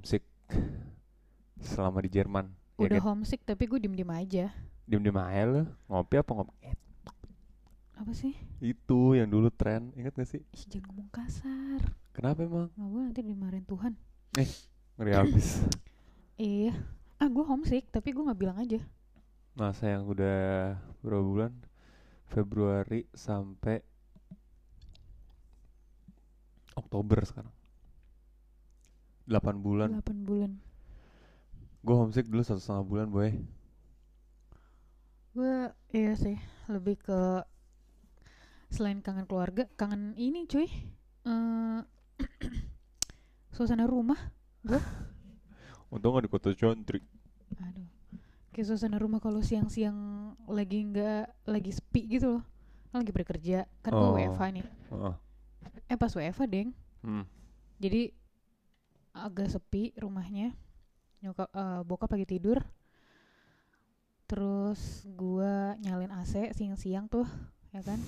homesick selama di Jerman. Ya Udah kan? homesick tapi gue diem-diem aja. Diem-diem aja lu. Ngopi apa ngopi? Eh, Apa sih? itu yang dulu tren. Ingat gak sih? Ih, jangan ngomong kasar. Kenapa emang? Nggak boleh nanti dimarahin Tuhan. Ngeri habis. Iya. Ah gue homesick tapi gue nggak bilang aja. Masa yang udah berapa bulan? Februari sampai Oktober sekarang. 8 bulan. 8 bulan. Gue homesick dulu satu setengah bulan boy. Gue iya sih lebih ke selain kangen keluarga, kangen ini cuy. Eh suasana rumah. Untung gak di kota Contrik. Aduh. Kayak suasana rumah kalau siang-siang lagi nggak lagi sepi gitu loh. Kan lagi bekerja. Kan gue Oh. WFH nih. Heeh. Eh pas WFH deng. Hmm. Jadi agak sepi rumahnya. Nyokap eh, bokap lagi tidur. Terus gua nyalin AC siang-siang tuh, ya kan?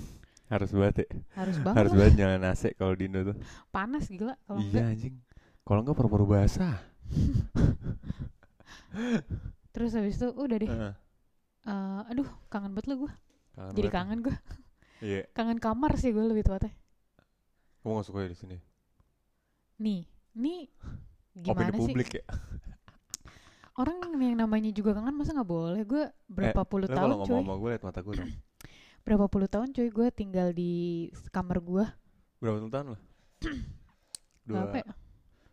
Harus banget ya. Harus banget. Harus banget nyalain AC kalau di Indo tuh. Panas gila kalau iya enggak. anjing. Kalau enggak paru-paru basah. Terus habis itu udah deh. Heeh. Eh, aduh, kangen banget gua. Kangen Jadi banget. kangen gua. Iya. Kangen kamar sih gua lebih tepatnya. Gue gak suka ya di sini. Nih, Opini gimana sih? publik ya. Orang yang namanya juga kangen masa nggak boleh? Gue berapa puluh Lo tahun kalau cuy. ngomong gue liat mata gue dong. Berapa puluh tahun cuy gue tinggal di kamar gua. Berapa puluh tahun lo? Dua. Berapa ya?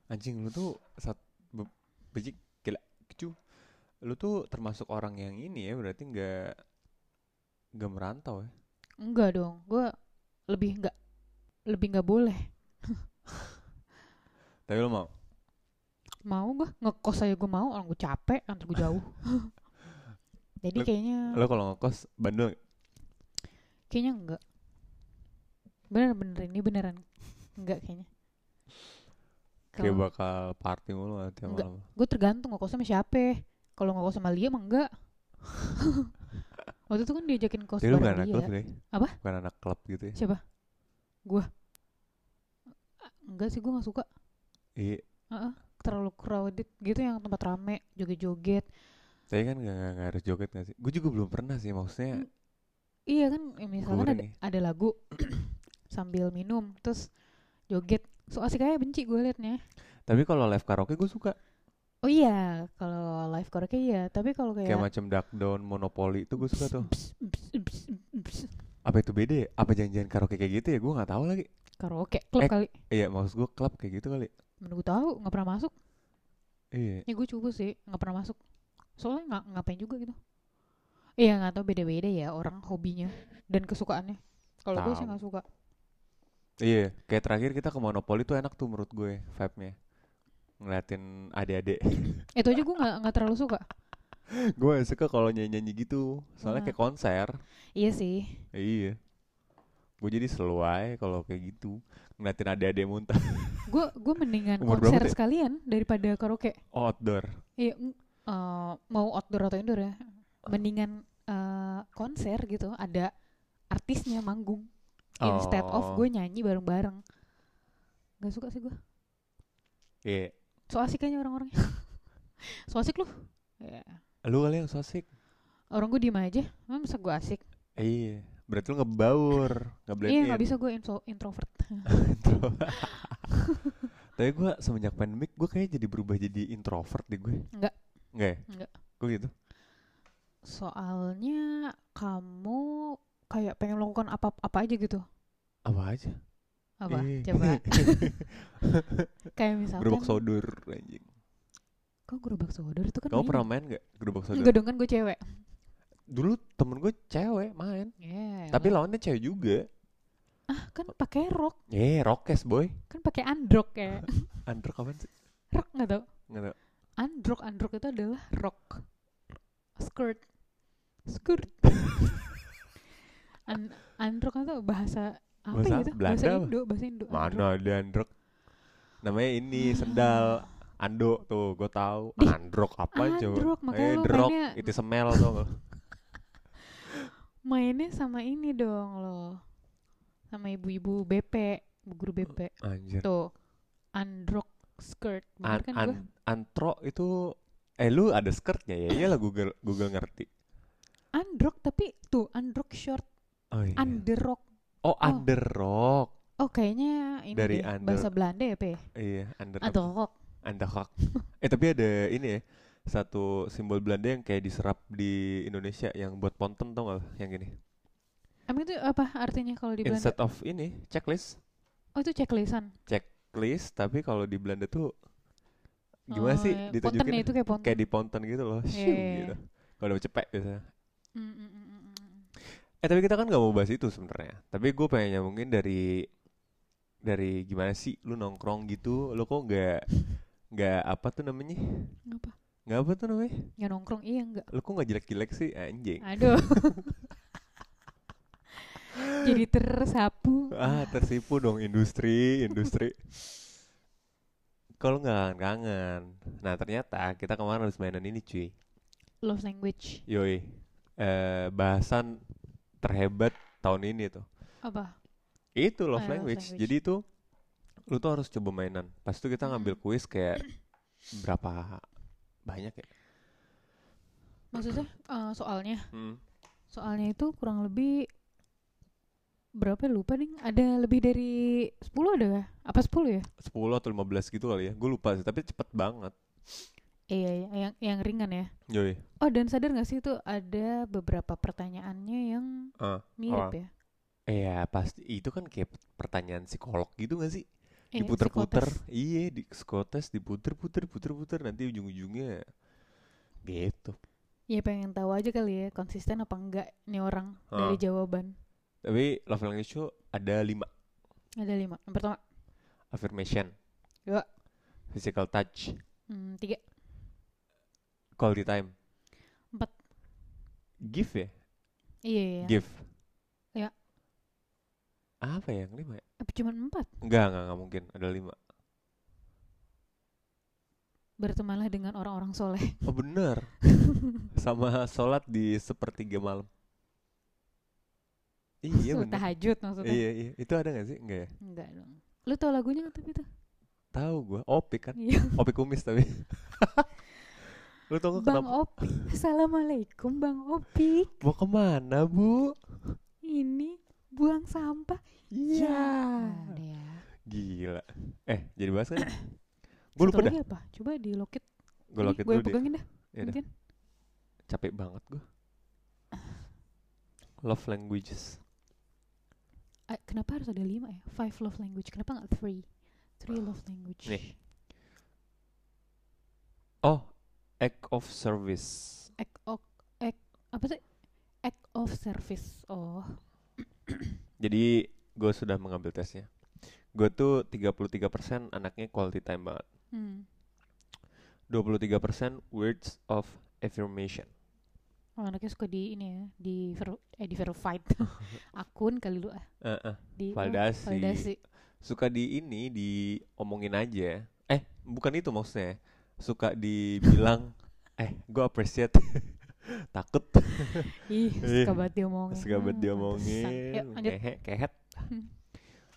Anjing lu tuh sat be- bejik gila kecu. Lu tuh termasuk orang yang ini ya berarti nggak nggak merantau ya. Enggak dong, gue lebih nggak lebih nggak boleh. Tapi lo mau? Mau gue ngekos aja gue mau, orang gue capek, kantor gue jauh. Jadi Lu- kayaknya Lo kalau ngekos bandel nggak? kayaknya enggak. Bener bener ini beneran enggak kayaknya. Kayak bakal party mulu nanti malam. gue tergantung ngekos sama siapa. Kalau ngekos sama Lia mah enggak. Waktu itu kan diajakin kos bukan bareng anak dia. klub deh. Apa? Bukan anak klub gitu ya. Siapa? Gue. Enggak sih gue nggak suka. Iya. Heeh, terlalu crowded gitu yang tempat rame, joget-joget. Tapi kan nggak- nggak harus joget nggak sih? Gue juga belum pernah sih maksudnya. Mm, Iya kan, misalkan Kuburan ada, nih. ada lagu sambil minum, terus joget. So asik aja benci gue liatnya. Tapi kalau live karaoke gue suka. Oh iya, kalau live karaoke iya, tapi kalau Kayak kayak macam Duck Down, Monopoly itu gue suka tuh. Apa itu beda ya? Apa janjian karaoke kayak gitu ya? Gue nggak tahu lagi. karaoke klub Eh, kali. Iya maksud gue klub kayak gitu kali. Mana gue tahu, nggak pernah masuk. Iya. Ya gue cukup sih, nggak pernah masuk. Soalnya nggak ngapain juga gitu. Iya nggak tahu beda-beda ya orang hobinya dan kesukaannya. Kalau gue sih nggak suka. Iya. Kayak terakhir kita ke Monopoly tuh enak tuh menurut gue vibe-nya. Ngeliatin adik-adik. Itu aja gue nggak nggak terlalu suka. gue gak suka kalau nyanyi-nyanyi gitu. Soalnya Ah. kayak konser. Iya sih. Iya. Gue jadi aja kalau kayak gitu. Ngeliatin adik-adik muntah. gue gue mendingan Umur konser ya? sekalian daripada karaoke Oh, outdoor. iya eh, mau outdoor atau indoor ya mendingan eh, konser gitu ada artisnya manggung instead of Oh. gue nyanyi bareng-bareng Gak suka sih gue Iya. so asik aja orang-orangnya so asik lu ya. Lu kali yang so asik. orang gue diem aja masa gue asik Iya. Berarti lu ngebaur. Ngeblend iya nggak bisa gue intro introvert Intro. Tapi gue semenjak pandemik gue kayak jadi berubah jadi introvert deh gue. Enggak. Enggak ya? Enggak. Gue gitu. soalnya kamu kayak pengen melakukan apa apa aja gitu Apa aja? apa Ih. coba kayak misalkan Gerobak sodor anjing. kok gerobak sodor itu kan Kamu pernah main gak gerobak sodor? enggak dong kan gue cewek Dulu temen gue cewek main. yeah, Tapi lawannya cewek juga. ah kan pakai rok Eh, rokes boy. kan pakai androk ya Andro kapan sih? rok nggak tau Nggak tau. androk androk itu adalah rok skirt skirt An androk itu bahasa apa Bahasa gitu Belanda bahasa apa? Indo bahasa Indo androk. Mana ada androk? Namanya ini sendal Ando tuh, gue tahu. Dih, Androk apa coba? androk, makanya eh, drok, itu semel tuh. mainnya sama ini dong lo sama ibu-ibu BP guru BP Anjir. tuh Androck skirt. Bener An, kan an, gua? antro itu eh lu ada skirtnya ya? Iyalah Google Google ngerti. Androck tapi tuh Androck short, Oh iya. underrock. oh, underrock. Oh kayaknya ini Dari deh, under- bahasa Belanda ya, Pe? Iya, under Androck. Underrock. eh tapi ada ini ya. Satu simbol Belanda yang kayak diserap di Indonesia yang buat ponten tau gak? Yang gini. Emang itu apa artinya kalau di Belanda? Instead of ini checklist, Oh itu checklistan. checklist tapi kalau di Belanda tuh gimana Oh, sih iya. ditunjukin Ponten ya itu kayak ponten. kayak di ponten gitu loh. Iya, Shoo, iya, iya. gitu. Kalau udah cepet biasanya. Mm, mm, mm, mm, mm. Eh tapi kita kan nggak mau bahas itu sebenarnya. Tapi gue pengen nyambungin dari dari gimana sih lu nongkrong gitu, lu kok nggak nggak apa tuh namanya? Apa? Nggak apa tuh namanya? Ya nongkrong iya enggak. Lu kok nggak jelek-jelek sih anjing? Aduh. Jadi tersapu. Ah tersipu dong industri industri. Kalau nggak kangen. Nah ternyata kita kemarin harus mainan ini cuy. Love language. Yoi. Eh bahasan terhebat tahun ini tuh. Apa? Itu love Ah, love language. language. Jadi itu lu tuh harus coba mainan. Pas itu kita ngambil kuis kayak berapa banyak ya? Maksudnya eh, soalnya Hmm. soalnya itu kurang lebih berapa ya, lupa nih ada lebih dari 10 ada gak? apa 10 ya 10 atau 15 gitu kali ya. Gue lupa sih, tapi cepet banget. iya iya yang yang ringan ya Yoi. oh dan sadar gak sih itu ada beberapa pertanyaannya yang Ah, mirip apa? ya Iya pasti itu kan kayak pertanyaan psikolog gitu gak sih? Iya, Diputer-puter. Iya, di psikotes diputer-puter puter-puter nanti ujung-ujungnya gitu. ya pengen tahu aja kali ya konsisten apa enggak nih orang dari jawaban Tapi love language itu ada 5. ada lima yang pertama Affirmation. Dua. Physical touch. hmm, tiga Quality time. Empat. Give ya? iya iya Give. Apa ya yang lima ya? apa cuma empat Enggak, enggak, enggak mungkin. Ada lima. bertemanlah dengan orang-orang soleh Oh bener. Sama sholat di sepertiga malam. Iya bener. tahajud maksudnya Iya, iya. Itu ada gak sih? Enggak ya? enggak dong lu tau lagunya nggak tapi itu Tahu gua. Opik kan? iya Opik kumis tapi. Lu tau gak Bang kenapa? Opik Assalamualaikum Bang Opik Mau ke mana, Bu? Ini buang sampah Iya. Ada ya Gila. Eh, jadi bahas kan? Gue lupa dah. apa? Coba di locket Gue loket Gue dulu deh. pegangin dah Ya dah. Mungkin Capek banget gue. Love languages. Ah, Kenapa harus ada lima ya? Five love language Kenapa nggak three? Three love language Nih. Oh, act of service. Act of act, Apa sih? Act of service Oh Jadi gue sudah mengambil tesnya. Gue tuh 33% anaknya quality time banget. hmm. 23% words of affirmation. Oh, anaknya suka di ini ya Di ver, eh, di verified Akun kali lu ah Eh, eh, di oh, validasi. validasi Suka di ini diomongin aja. Eh, bukan itu maksudnya. Suka dibilang eh gue appreciate. Takut Ih, suka banget diomongin. suka banget diomongin. pantesan. Yuk, lanjut. Ngehe, kehet. Hmm.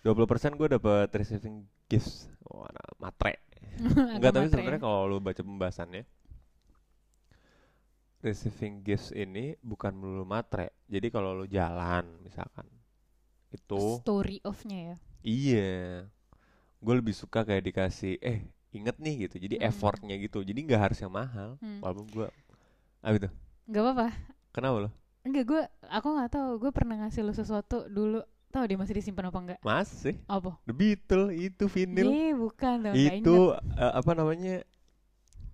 20% gue dapet receiving gifts. Wah, nah, matre. Enggak, tapi sebenarnya ya. kalau lu baca pembahasannya receiving gifts ini bukan melulu matre. Jadi kalau lu jalan misalkan itu story of-nya ya. iya. Gue lebih suka kayak dikasih eh inget nih gitu. Jadi Hmm. effortnya gitu. Jadi nggak harus yang mahal. Hmm. Walaupun gue apa itu? Gak apa-apa. Kenapa lo? Enggak, gue aku nggak tahu. Gue pernah ngasih lu sesuatu dulu. Tahu dia masih disimpan apa enggak? Masih Apa? The Beatles itu vinyl. Ih, bukan dong. itu eh, apa namanya?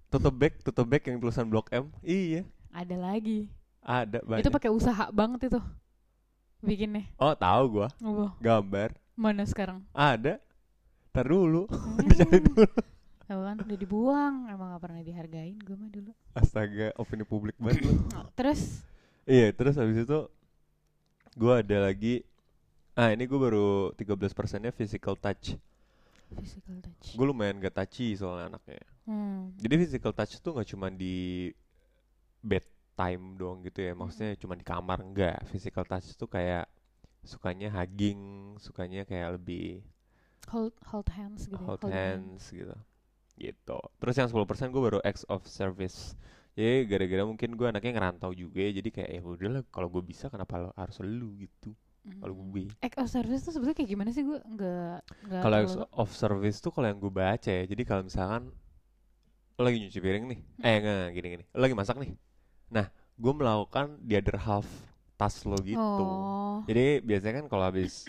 Tote bag, tote bag yang tulisan Blok M. Iya, Ada lagi. ada banyak. Itu pakai usaha banget itu. Bikinnya. Oh, tahu gua. Apa? Gambar. Mana sekarang? Ada. Ntar dulu. Hmm. Dicari dulu. Tahu kan udah dibuang. Emang gak pernah dihargain gue mah dulu. Astaga, opini publik banget lu. Terus Iya, terus habis itu gua ada lagi Ah, ini gue baru 13 persennya physical touch. physical touch. Gue lumayan gak touchy soalnya anaknya. Hmm. Jadi physical touch tuh nggak cuma di bedtime doang gitu ya. Maksudnya cuma di kamar enggak. Physical touch tuh kayak sukanya hugging, sukanya kayak lebih hold hold hands gitu ya, hold holding hand. hands gitu gitu. Terus yang 10% gue baru acts of service. Jadi gara-gara mungkin gue anaknya ngerantau juga ya, jadi kayak ya udahlah kalau gue bisa kenapa lo harus lu? Gitu. Kalau Mm. gue act of service tuh sebetulnya kayak gimana sih? Gue nggak nggak kalau terlalu- of service tuh kalau yang gue baca ya jadi kalau misalkan lo lagi nyuci piring nih eh enggak gini gini. Lo lagi masak nih. Nah gue melakukan the other half task lo gitu. Oh. Jadi biasanya kan kalau habis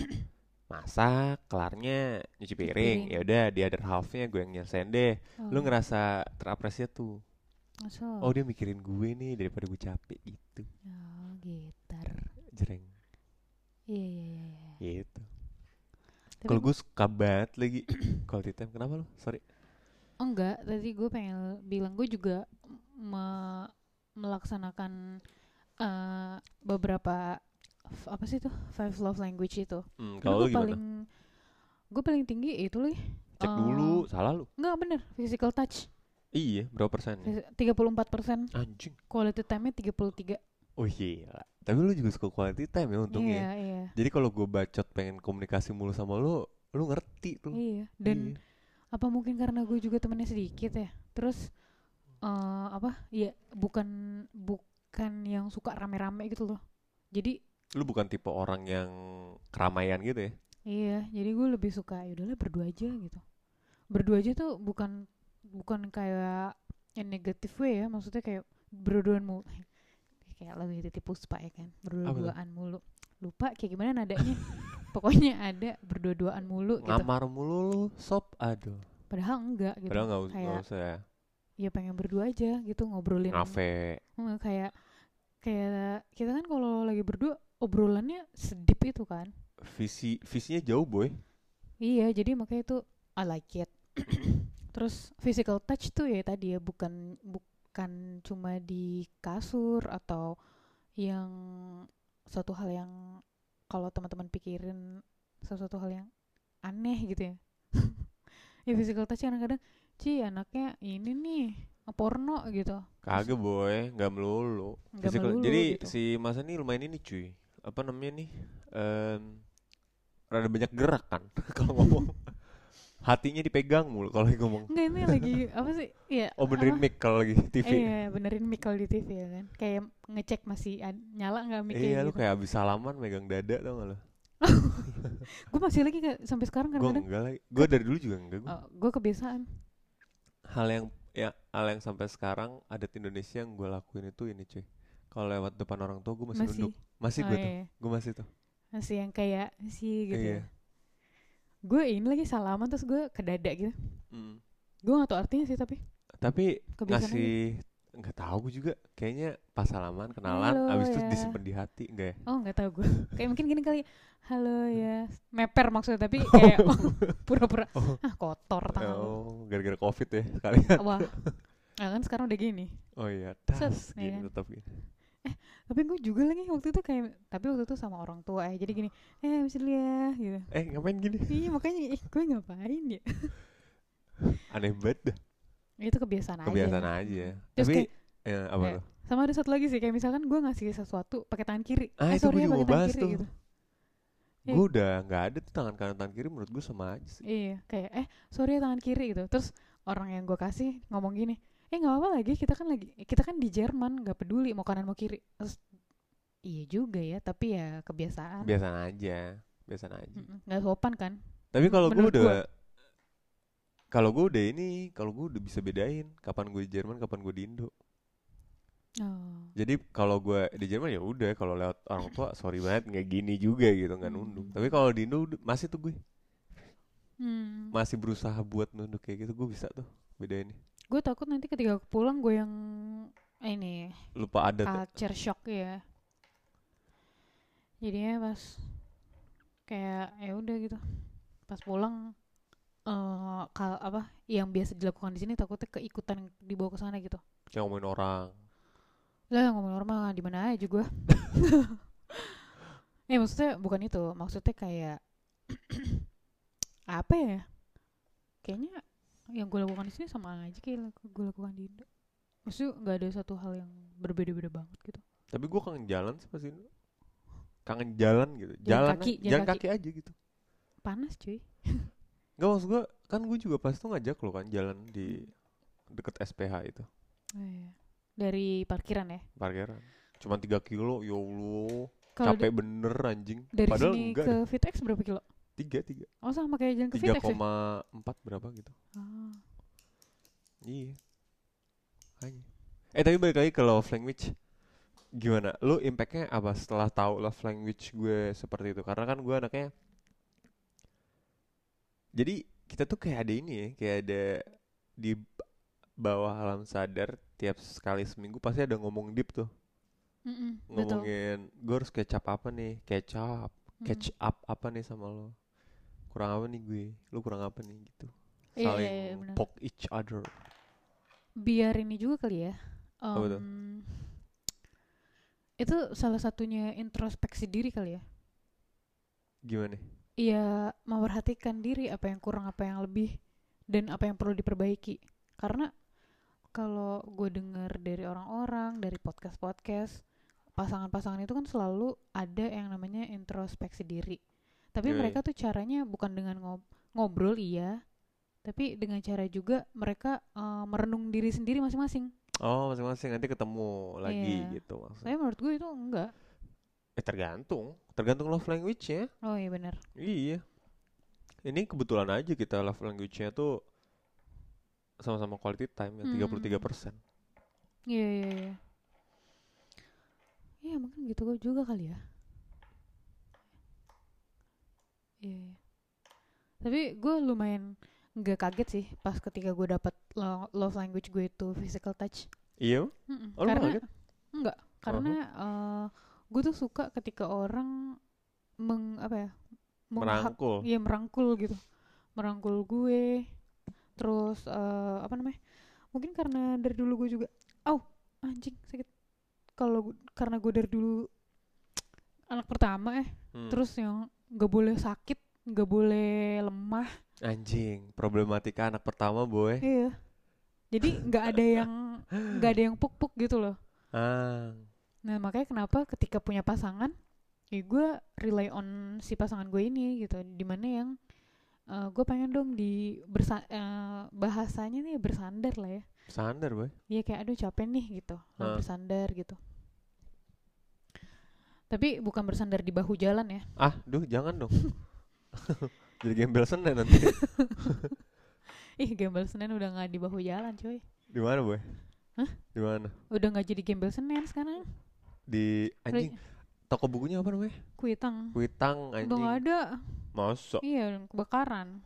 masak kelarnya nyuci piring. piring. ya udah the other halfnya gue yang nyelesain deh. Lu oh, ngerasa terapresiasi tuh. Masa? oh dia mikirin gue nih daripada gue capek gitu. Oh gitar. Jereng iya iya iya iya. gitu. Kalau gue suka banget lagi. Quality time kenapa lo sorry. Oh enggak, tadi gue pengen bilang gue juga me- melaksanakan eh, beberapa apa sih tuh five love language itu. hmm, kalau gue paling gue paling tinggi itu loh. cek dulu salah lu Enggak bener, physical touch iya berapa persen tiga puluh empat persen, anjing quality time-nya tiga puluh tiga. oh iya tapi lu juga suka quality time ya untungnya Iya iya jadi kalau gue bacot pengen komunikasi mulu sama lu lu ngerti tuh iya. Dan Iya. apa mungkin karena gue juga temennya sedikit ya. Terus eh apa? Iya bukan bukan yang suka rame-rame gitu loh. Jadi lu bukan tipe orang yang keramaian gitu ya Iya, jadi gue lebih suka ya udahlah berdua aja gitu. Berdua aja tuh bukan bukan kayak yang negatif way ya, maksudnya kayak berduaan mulu. kayak lebih titik puspa ya kan, berdua-duaan mulu. Lupa kayak gimana nadanya. Pokoknya ada berdua-duaan mulu gitu. ngamar mulu lu sob aduh Padahal enggak gitu. padahal nggak us- nggak kayak usah ya ya pengen berdua aja gitu ngobrolin. ngafe Hmm, kayak kayak kita kan kalau lagi berdua obrolannya sedip itu kan. visi visinya jauh boy Iya, jadi makanya itu I like it. Terus physical touch tuh ya tadi ya bukan bukan cuma di kasur atau yang suatu hal yang kalau teman-teman pikirin sesuatu hal yang aneh gitu ya. ya physical touch kadang-kadang Ci anaknya ini nih porno gitu. kagak boy nggak melulu Physical- melulu jadi gitu. si masa ini lumayan ini cuy apa namanya nih Em, rada banyak gerak kan kalau ngomong hatinya dipegang mulu kalau lagi ngomong Enggak ini lagi apa sih? Iya. oh benerin apa? mic kalau lagi TV Iya, benerin mic kalau di TV ya kan. Kayak ngecek masih nyala nggak mic iya lu gitu. kayak abis salaman megang dada tau gak lo Gue masih lagi kayak sampai sekarang gue kadang-kadang enggak lagi gue dari dulu juga enggak gue Oh, gue kebiasaan. hal yang ya hal yang sampai sekarang adat Indonesia yang gue lakuin itu ini cuy kalau lewat depan orang tua gue masih, Masih. nunduk masih Oh, gue tuh iya. gue masih tuh Masih yang kayak sih gitu. Iya. ya. Gue ini lagi salaman terus gue ke dada gitu. Mm. Gue gak tau artinya sih tapi tapi kebiasaan aja. ngasih nggak tahu gue juga kayaknya pas salaman kenalan Halo, abis itu ya. disimpan di hati enggak ya Oh nggak tahu gue. kayak mungkin gini kali. Halo ya, meper maksudnya tapi kayak pura-pura Oh. ah kotor tangan oh gara-gara covid ya sekalian Wah. Nah, kan sekarang udah gini. oh iya tas iya gini kan? tetap gini Tapi gue juga lagi waktu itu kayak tapi waktu itu sama orang tua ya. Jadi gini, eh bisa dulu ya gitu. eh ngapain gini Iya makanya ih, gue ngapain ya? aneh banget dah Itu kebiasaan, kebiasaan aja. aja Terus tapi kayak ya, apa kayak- sama ada satu lagi sih kayak misalkan gue ngasih sesuatu pakai tangan kiri. Ah, eh itu sorry ya pakai tangan kiri tuh. gitu. Iya. gue udah nggak ada tuh tangan kanan tangan kiri menurut gue sama aja sih Iya, kayak eh sorry ya tangan kiri gitu. Terus orang yang gue kasih ngomong gini, eh nggak apa lagi kita kan lagi kita kan di Jerman nggak peduli mau kanan mau kiri. Terus iya juga ya, tapi ya kebiasaan. biasa aja biasa aja nggak sopan kan? tapi kalau gue udah kalau gue udah ini kalau gue udah bisa bedain kapan gue di Jerman kapan gue di Indo Oh. jadi kalau gue di Jerman ya udah kalau lewat orang tua sorry banget nggak gini juga gitu nggak nunduk Hmm. tapi kalau di Indo masih tuh gue Hmm. masih berusaha buat nunduk kayak gitu gue bisa tuh bedain Gue takut nanti ketika aku pulang gue yang ini lupa adat ya. culture shock ya. Jadinya pas kayak ya udah gitu. Pas pulang eh kal apa yang biasa dilakukan di sini takutnya keikutan dibawa ke sana gitu. kayak ngomongin orang Lah ngomong normal di mana aja gua. eh maksudnya bukan itu, maksudnya kayak apa ya? Kayaknya yang gue lakukan di sini sama aja kayak gue lakukan di Indo. Maksudnya nggak ada satu hal yang berbeda-beda banget gitu. tapi gue kangen jalan sih pas Indo kangen jalan gitu Jalan jalan kaki, aja- jalan jalan kaki. kaki aja gitu Panas cuy. Gak maksud gue kan gue juga pas tuh ngajak lo kan jalan di deket SPH itu Oh, iya. Dari parkiran ya. parkiran. Cuma 3 kilo, ya Allah. Capek bener anjing. dari Padahal sini enggak ke Vitex berapa kilo? Tiga tiga. Oh sama kayak ke tiga ya? koma empat berapa gitu. Ah. iya. Hanya. eh tapi balik lagi ke love language. Gimana? Lu impactnya apa setelah tahu love language gue seperti itu? Karena kan gue anaknya jadi kita tuh kayak ada ini ya kayak ada di bawah alam sadar tiap sekali seminggu pasti ada ngomong deep tuh. Mm-mm, betul. ngomongin gue harus kecap apa nih? Kecap catch up apa nih sama lo kurang apa nih gue lu kurang apa nih gitu Iya, saling iya, iya, benar. poke each other biar ini juga kali ya. Apa tuh? em, itu salah satunya introspeksi diri kali ya. gimana Iya, memperhatikan diri apa yang kurang, apa yang lebih, dan apa yang perlu diperbaiki. Karena kalau gue dengar dari orang-orang, dari podcast-podcast, pasangan-pasangan itu kan selalu ada yang namanya introspeksi diri. Tapi Iya, mereka tuh caranya bukan dengan ngob- ngobrol, iya, tapi dengan cara juga mereka eh, merenung diri sendiri masing-masing. oh masing-masing nanti ketemu lagi Iya. gitu maksudnya Tapi menurut gue itu enggak. eh tergantung tergantung love language ya Oh iya benar. iya ini kebetulan aja kita love language-nya tuh sama-sama quality time yang Hmm. 33 persen Iya iya iya. Iya mungkin gitu juga kali ya. Iya. iya. Tapi gue lumayan nggak kaget sih pas ketika gue dapat lo- love language gue itu physical touch. iya Mm-mm. Oh, lu karena kaget? enggak karena eh, gue tuh suka ketika orang meng apa ya merangkul Iya merangkul gitu, merangkul gue. Terus eh, apa namanya? Mungkin karena dari dulu gue juga, oh anjing sakit. Kalau karena gue dari dulu anak pertama eh, Hmm. terus yang nggak boleh sakit, nggak boleh lemah, anjing problematika anak pertama boy iya. Jadi nggak ada yang nggak ada yang puk-puk gitu loh. ah Nah makanya kenapa ketika punya pasangan, ya gue rely on si pasangan gue ini gitu. Di mana yang gue pengen dong di bersa eh, bahasanya nih bersandar lah ya. standar boy Iya kayak aduh capek nih gitu, Hah. bersandar gitu. Tapi bukan bersandar di bahu jalan ya. ah duh jangan dong jadi gembel senen nanti Ih gembel senen udah nggak di bahu jalan coy. di mana boy Hah? di mana Udah nggak jadi gembel senen sekarang. di anjing Udah- toko bukunya apa namanya Kuitang. kuitang Udah anjing nggak ada. masa Iya kebakaran.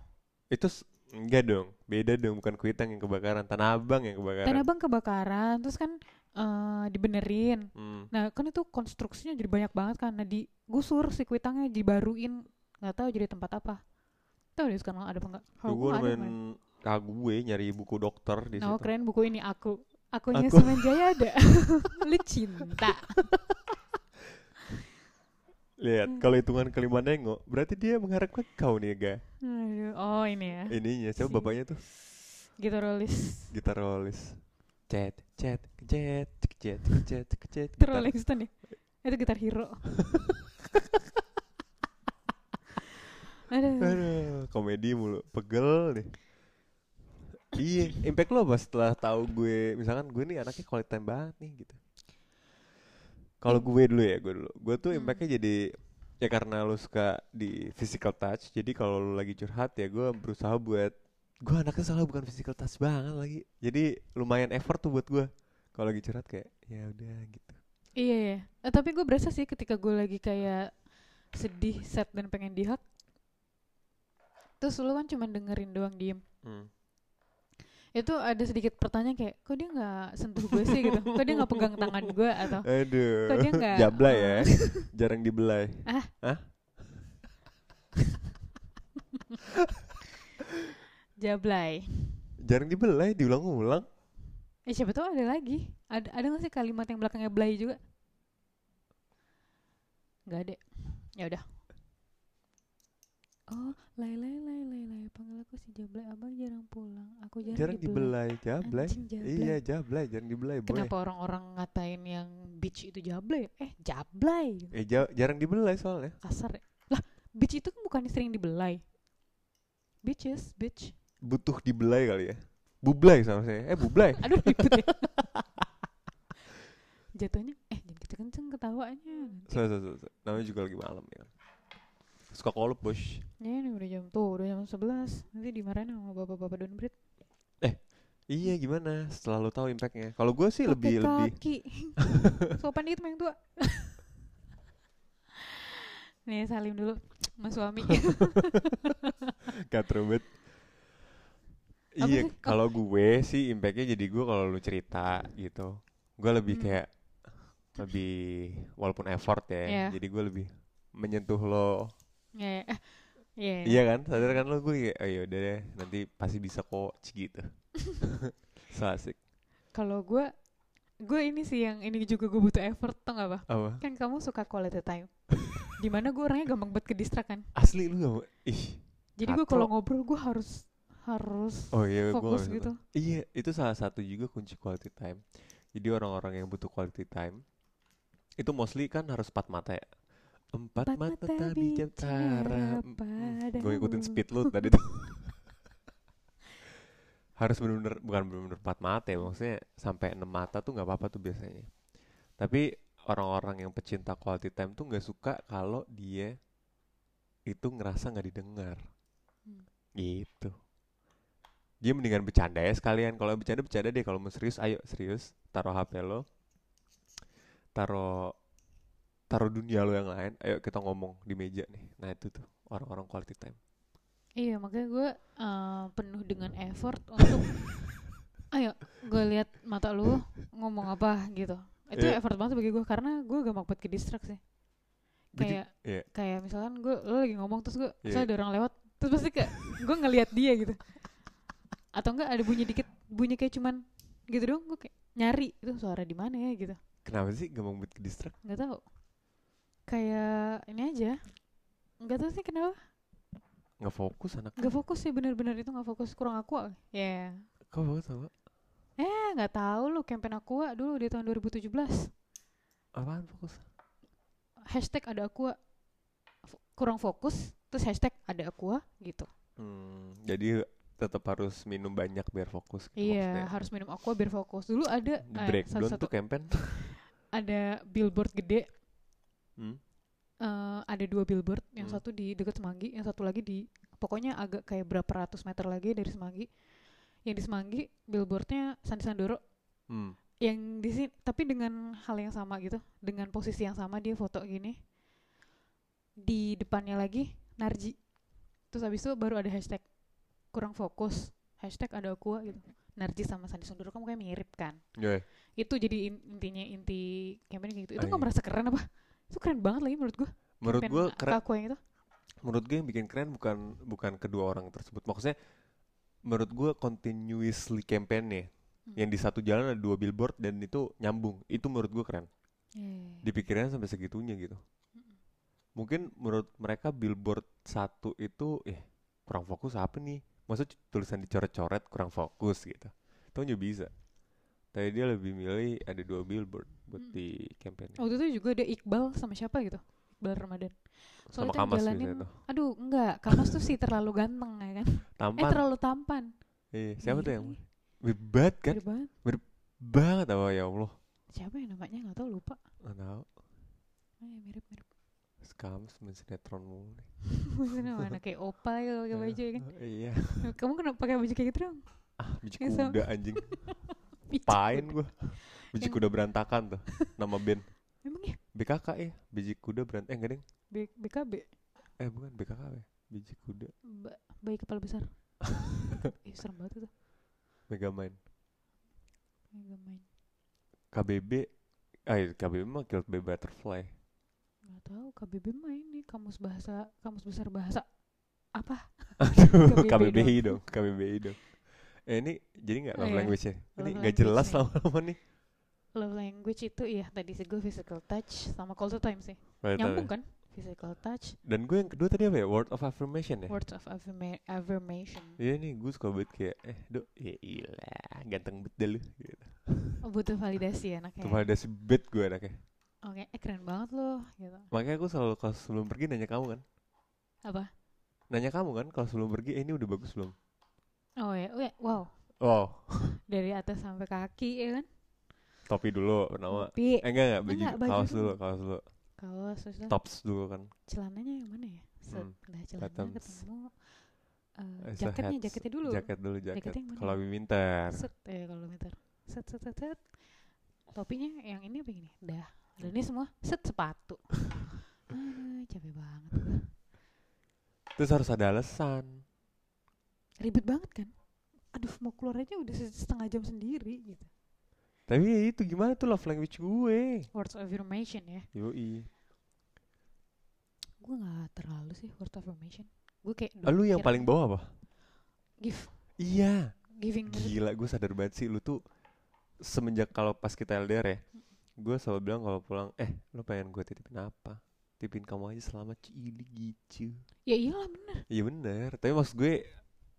itu enggak dong beda dong bukan kuitang yang kebakaran tanah abang yang kebakaran Tanah Abang kebakaran, terus kan eh, dibenerin. Hmm. Nah kan itu konstruksinya jadi banyak banget kan. Nah digusur si kuitangnya dibaruin nggak tahu jadi tempat apa. Tahu deh sekarang ada apa enggak? Tuh gue main kagu gue nyari buku dokter di Oh situ. keren buku ini aku. Akunya Aku. Semen Jaya ada. Lu cinta. Lihat, Hmm. kalau hitungan kelima nengok, berarti dia mengharapkan kau nih, ga. Aduh, Oh ini ya. Ininya, Si- siapa bapaknya tuh? Gitu rolis. Gitar rolis. Cet, cet, cet, cek, cet, cek, cet, cek, cet. Itu gitar. Rolling Stone ya? Itu gitar hero. Aduh. Aduh, komedi mulu, pegel deh. iya, impact lo apa setelah tahu gue, misalkan gue nih anaknya quality time banget nih gitu. Kalau gue dulu ya, gue dulu. Gue tuh Hmm. impactnya jadi ya karena lu suka di physical touch. Jadi kalau lu lagi curhat ya gue berusaha buat gue anaknya salah bukan physical touch banget lagi. Jadi lumayan effort tuh buat gue. Kalau lagi curhat kayak ya udah gitu. Iya ya. Eh, tapi gue berasa sih ketika gue lagi kayak sedih, sad dan pengen dihak. Terus lu kan cuma dengerin doang diem. Hmm. Itu ada sedikit pertanyaan kayak, kok dia nggak sentuh gue sih gitu? Kok dia nggak pegang tangan gue atau? Aduh. Kok dia nggak, Jablay ya. eh, Jarang dibelai. Jablay. Jarang dibelai, diulang-ulang. Eh siapa tahu ada lagi. Ada ada nggak sih kalimat yang belakangnya belai juga? Nggak ada. Ya udah. Oh, lay lay lay lay lay panggil aku si Jablay. Abang jarang pulang. Aku jarang, Jarang dibelai, jablay. Anjing jablay. Iya, jablay, jarang dibelai, boy. Kenapa orang-orang ngatain yang beach itu jablay? Eh, jablay. Eh, ja- jarang dibelai soalnya. Kasar ya. Lah, beach itu kan bukan sering dibelai. bitches bitch butuh dibelai kali ya? Bublai sama saya. Eh bublai. Aduh ribut ya. Jatuhnya eh jangan gitu kenceng ketawanya. So, so, so, so. namanya juga lagi malam ya. Suka kolup bos. Ya ini udah jam tuh udah jam 11 nanti dimarahin sama bapak-bapak downbreed iya gimana? Setelah lo tahu impactnya. Kalau gue sih lebih lebih. kaki. Sopan dikit yang tua. Nih salim dulu mas suami. Gak Iya? Oh. kalau gue sih impactnya jadi gue kalau lu cerita gitu, gue lebih Hmm. kayak lebih walaupun effort ya, Iya. jadi gue lebih menyentuh lo, ya ya. Iya. iya kan, sadar kan lo gue kayak, ayo udah deh, nanti pasti bisa kok, gitu, so asik, Kalau gue, gue ini sih yang ini juga gue butuh effort, tau gak apa? apa? Kan kamu suka quality time. Di mana gue orangnya gampang banget ke kan. Asli lu gak ih, Jadi gue kalau ngobrol gue harus harus oh iya fokus gak gitu. Iya, itu salah satu juga kunci quality time. Jadi orang-orang yang butuh quality time itu mostly kan harus empat mata ya. Empat mata tak bicara. Gue ikutin speed lu tadi tuh. harus bener-bener bukan bener-bener empat mata ya maksudnya sampai enam mata tuh nggak apa-apa tuh biasanya. Tapi orang-orang yang pecinta quality time tuh nggak suka kalau dia itu ngerasa nggak didengar. Hmm. Gitu. Dia mendingan bercanda ya sekalian. Kalau bercanda bercanda deh. Kalau mau serius, ayo serius. Taruh HP lo. Taruh taruh dunia lo yang lain. Ayo kita ngomong di meja nih. Nah itu tuh orang-orang quality time. Iya makanya gue eh, penuh dengan effort untuk ayo gue lihat mata lu ngomong apa gitu. Itu Iya. effort banget bagi gue karena gue gampang banget ke distract sih. Kayak Iya. kayak misalkan gue lo lagi ngomong terus gue Iya. misalnya ada orang lewat terus pasti kayak gue ngelihat dia gitu. Atau enggak ada bunyi dikit bunyi kayak cuman gitu dong gue kayak nyari itu suara di mana ya gitu. Kenapa sih gampang buat ke distract? nggak tahu kayak ini aja nggak tahu sih kenapa Nggak fokus anak. nggak fokus sih bener-bener itu nggak fokus kurang aqua ya Kok fokus apa? eh nggak tahu lu campaign aqua dulu di tahun 2017 Apaan fokus? hashtag ada F- kurang fokus terus hashtag ada aqua gitu Hmm, jadi tetap harus minum banyak biar fokus. Gitu iya maksudnya. harus minum aqua biar fokus dulu ada Di eh, breakdown satu, tuh campaign. ada billboard gede Hmm. eh, ada dua billboard yang Hmm. satu di dekat Semanggi yang satu lagi di pokoknya agak kayak berapa ratus meter lagi dari Semanggi yang di Semanggi billboardnya Sandi Sandoro Hmm. yang di sini tapi dengan hal yang sama gitu dengan posisi yang sama dia foto gini di depannya lagi Narji terus habis itu baru ada hashtag kurang fokus hashtag ada aqua gitu. Narji sama Sandi Sandoro kamu kayak mirip kan? Yeah. itu jadi in- intinya inti campaign kayak gitu. Itu Ah, nggak iya. merasa keren apa? Itu keren banget lagi menurut gua. Menurut gue keren. Aqua yang itu. menurut gue yang bikin keren bukan bukan kedua orang tersebut. Maksudnya menurut gue continuously campaign Hmm. yang di satu jalan ada dua billboard dan itu nyambung. Itu menurut gue keren. Iya. dipikirnya sampai segitunya gitu. Mungkin menurut mereka billboard satu itu eh kurang fokus apa nih maksud tulisan dicoret-coret kurang fokus gitu. Itu juga bisa? Tapi dia lebih milih ada dua billboard buat Hmm. di campaign waktu itu juga ada Iqbal sama siapa gitu? Iqbal Ramadan. Sama soalnya yang kamas jalanin- tuh. Aduh enggak. Kamas tuh sih terlalu ganteng ya kan? Eh tampan terlalu tampan. Eh, siapa tuh yang Ih, bebat kan? Banget banget apa ya Allah. Siapa ya namanya? Nggak tahu lupa. Nggak tahu. Eh mirip mirip Kamu main sinetron mulu nih. maksudnya mana kayak opa ya pakai baju ya kan Eh, Iya. kamu kenapa pakai baju kayak gitu dong Ah, biji sama- kuda anjing. Pain. Biji Yang- kuda berantakan tuh. Nama band. emang ya BKK ya. Biji kuda berant eh enggak deng. B BKB Eh bukan BKK ya. Biji kuda ba bayi kepala besar Ih, serem banget itu Megamind. Mega main KBB Ah, iya, KBB mah Killed by Butterfly. Nggak tahu KBB mah ini kamus bahasa kamus besar bahasa apa Aduh, KBBI KBBI dong, KBBI dong. Eh ini jadi nggak Oh, love iya. language ya? Ini nggak jelas lama-lama nih. love language itu ya tadi sih gue physical touch sama call to time sih Boleh tahu nyambung ya? kan physical touch Dan gue yang kedua tadi apa ya? Word of affirmation ya? words of affirma affirmation Iya nih, gue suka banget kayak eh, dok, ya ilah, ganteng bet dah lu gitu. Oh, butuh validasi ya anaknya Tuh validasi bet gue anaknya. Oke eh keren banget loh gitu Makanya aku selalu kalau sebelum pergi nanya kamu kan, apa nanya kamu kan kalau sebelum pergi eh, ini udah bagus belum Oh ya, oh ya, wow. oh Dari atas sampai kaki ya kan? topi dulu pertama Topi, eh enggak enggak baju, Enggak, baju kaos dulu. kaos dulu kaos, terus tops dulu kan celananya yang mana ya? Set, Hmm, celana ketemu. Eh, jaketnya, jaketnya dulu. jaket dulu jaket kalau lebih winter Set, eh kalau meter. Set, set, set, set. Topinya yang ini apa yang ini? Dah. Dan ini semua set sepatu. Aduh, capek banget terus harus ada alasan Ribet banget kan? Aduh, mau keluar aja udah se- setengah jam sendiri gitu. tapi ya itu gimana tuh love language gue Words of affirmation ya. yoi Gue gak terlalu sih words of affirmation. Gue kayak Ah, lu yang paling bawah apa give iya giving gila gue sadar banget sih lu tuh semenjak kalau pas kita LDR ya gue selalu bilang kalau pulang eh lu pengen gue titipin apa? Titipin kamu aja selamat cili gitu. Ya iyalah bener. Iya bener. Tapi maksud gue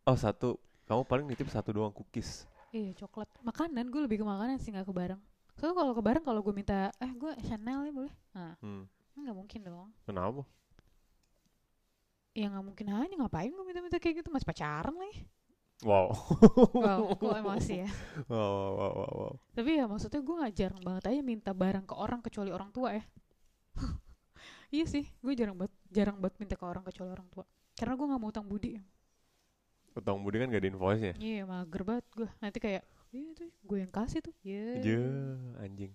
oh satu kamu paling nitip satu doang cookies. Iya coklat. Makanan gue lebih ke makanan sih nggak ke barang soalnya kalau ke barang kalau gue minta eh gue Chanel ya boleh? Nah hmm. nggak mungkin dong. Kenapa? Ya nggak mungkin aja ngapain gue minta-minta kayak gitu? Masih pacaran lagi wow. Wow kok emosi ya. Wow wow wow, wow, wow. tapi ya maksudnya gue nggak jarang banget aja minta barang ke orang kecuali orang tua ya. Iya sih gue jarang banget jarang banget minta ke orang kecuali orang tua. Karena gue nggak mau utang budi. Utang budi kan gak ada invoice nya iya mager banget gue nanti kayak iya tuh gue yang kasih tuh. Iya. Aja anjing.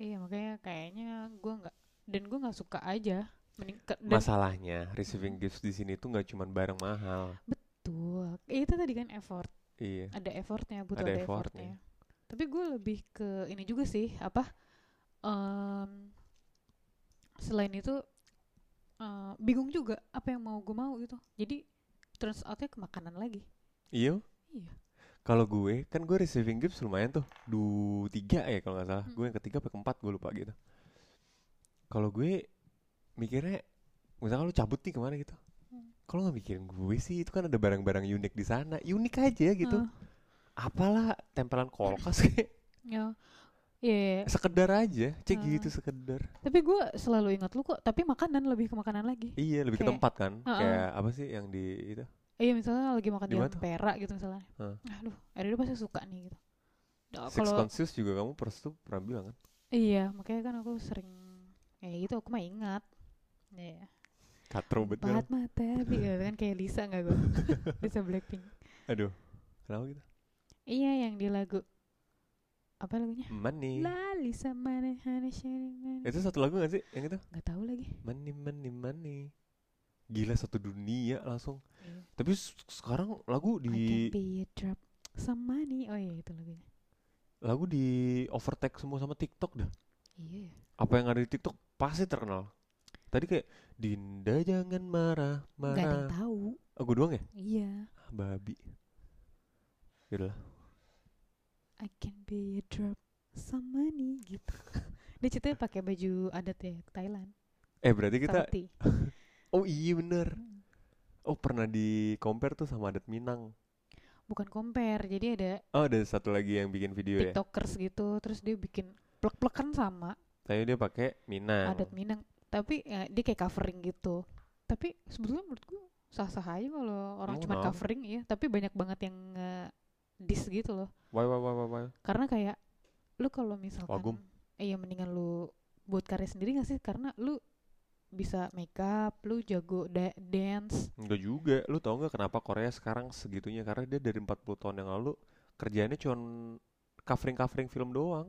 Iya makanya kayaknya gue nggak dan gue nggak suka aja. Dan masalahnya receiving gifts di sini tuh nggak cuman barang mahal tuh itu tadi kan effort iya ada effortnya butuh Ada ada, effortnya. effortnya tapi gue lebih ke ini juga sih apa em, selain itu eh, bingung juga apa yang mau gue mau gitu jadi turns outnya ke makanan lagi iya iya Kalau gue kan gue receiving gifts lumayan tuh du tiga ya kalau nggak salah. Hmm. Gue yang ketiga apa keempat gue lupa gitu. Kalau gue mikirnya misalkan lu cabut nih ke mana gitu. Kalau nggak mikirin gue sih itu kan ada barang-barang unik di sana. Unik aja gitu. Eh, Apalah tempelan kulkas kayak ya Iya, sekedar aja. Cek Ah. gitu sekedar. tapi gue selalu ingat lu kok tapi makanan lebih ke makanan lagi Iya lebih ke Kayak- tempat kan. Heeh. Kayak apa sih yang di itu? iya misalnya lagi makan Di? Ampera gitu misalnya Heeh. aduh Erida pasti suka nih gitu Nah, Six kalau Conscious juga kamu pers tuh pernah bilang kan. iya makanya kan aku sering ya gitu aku mah ingat Iya. Katro betul. Empat mata gitu kan kayak Lisa nggak gue Lisa Blackpink Aduh. Kenapa gitu? iya yang di lagu apa lagunya Money. La Lisa mana hana sharing Itu satu lagu gak sih yang itu? nggak tahu lagi Money, money, money. Gila satu dunia langsung. Iya. Tapi sekarang lagu I can di be a drop some money oh iya itu lagunya lagu di overtake semua sama TikTok dah. iya ya. Apa yang ada di TikTok pasti terkenal. Tadi kayak Dinda jangan marah, nggak ada yang marah. tahu Oh, gue doang ya? iya Ah, babi. Yaudah. I can be a drop some money gitu dia ceritanya pakai baju adat ya Thailand Eh berarti kita. Oh iya bener Mm. Oh pernah di compare tuh sama adat Minang bukan compare jadi ada Oh ada satu lagi yang bikin video ya tiktokers gitu terus dia bikin plek-plekan sama Tapi dia pakai Minang adat Minang tapi ya, dia kayak covering gitu. Tapi sebetulnya menurut gue sah-sah aja kalau orang Emang cuma covering ya tapi banyak banget yang dis gitu loh. Why why why why why? Karena kayak lu kalau misalkan Wagum. iya mendingan lu buat karya sendiri gak sih? Karena lu bisa make up lu jago da- dance. Enggak juga, lu tau nggak kenapa Korea sekarang segitunya? Karena dia dari 40 tahun yang lalu kerjaannya cuma covering-covering film doang.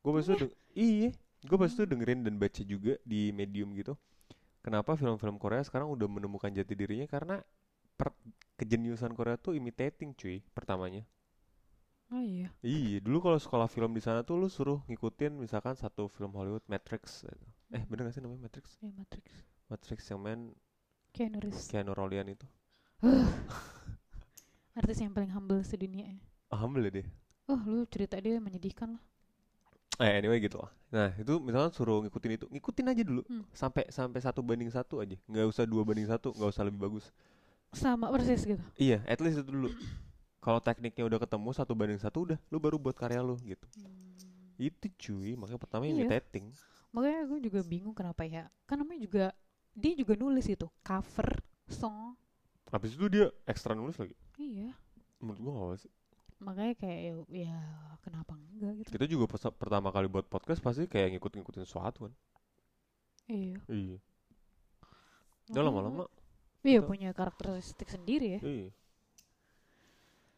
Gue itu deng- iya, gue pas itu dengerin dan baca juga di medium gitu. Kenapa film-film Korea sekarang udah menemukan jati dirinya? Karena per kejeniusan Korea tuh imitating cuy, pertamanya. oh iya Iya, dulu kalau sekolah film di sana tuh lu suruh ngikutin misalkan satu film Hollywood Matrix. gitu. Eh, bener gak sih namanya Matrix? ya Matrix Matrix yang main Keanu Reeves Keanu Rolian itu. artis yang paling humble sedunia ya Ah, humble ya dia. oh lu cerita dia menyedihkan lah Eh anyway gitu lah. Nah itu misalkan suruh ngikutin itu, ngikutin aja dulu Hmm. sampai sampai satu banding satu aja, nggak usah dua banding satu, nggak usah lebih bagus. sama persis gitu Iya, at least itu dulu. Kalau tekniknya udah ketemu satu banding satu udah, lu baru buat karya lu gitu. Itu cuy, makanya pertama Iya. imitating. makanya gue juga bingung kenapa ya kan namanya juga dia juga nulis itu cover song Habis itu dia ekstra nulis lagi. iya Menurut gua gak sih. Makanya kayak ya, ya kenapa enggak gitu Kita juga pas pertama kali buat podcast pasti kayak ngikut-ngikutin sesuatu kan. iya Iya. Udah lama-lama. iya kita- punya karakteristik sendiri ya Iya.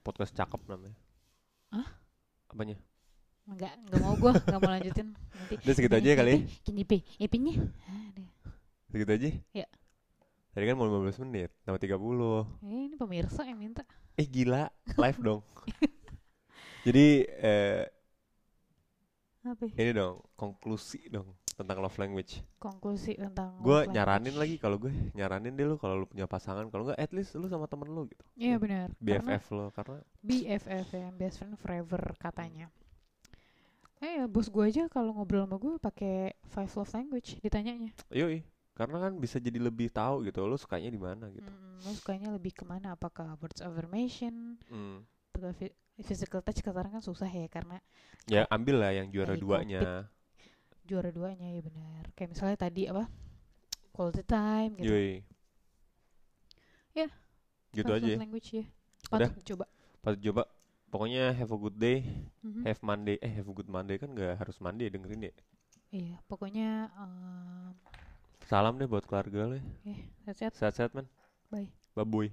Podcast cakep namanya. Hah? Apanya? Enggak, enggak mau gua, enggak mau lanjutin nanti. Udah segitu aja ya kali ya. Gini pe, ipinnya. Aduh. Segitu aja. Ya. Tadi kan mau 15 menit, tambah 30. Eh, ini pemirsa yang minta. Eh gila, live dong. Jadi eh, Apa? ini dong, konklusi dong tentang love language. Konklusi tentang Gue nyaranin language. lagi kalau gue nyaranin deh lu kalau lu punya pasangan, kalau enggak at least lu sama temen lu gitu. Iya benar. Karena BFF lo karena BFF ya, best friend forever katanya. Eh, ya, bos gue aja kalau ngobrol sama gue pakai five love language ditanyanya. yoi karena kan bisa jadi lebih tahu gitu lu sukanya di mana gitu. Mm, lo sukanya lebih ke mana? Apakah words of affirmation phy- physical touch sekarang kan susah ya karena Ya ambil lah yang juara duanya. juara duanya ya benar. Kayak misalnya tadi apa? Quality time gitu. Yoi. Ya, Gitu aja. ya. language ya. Udah. Patut coba. Pas coba pokoknya have a good day, Mhm. have Monday. Eh have a good Monday kan gak harus Monday dengerin ya. Iya, pokoknya um, Salam deh buat keluarga lo ya. eh, sehat-sehat. Sehat-sehat man. Bye. Boy.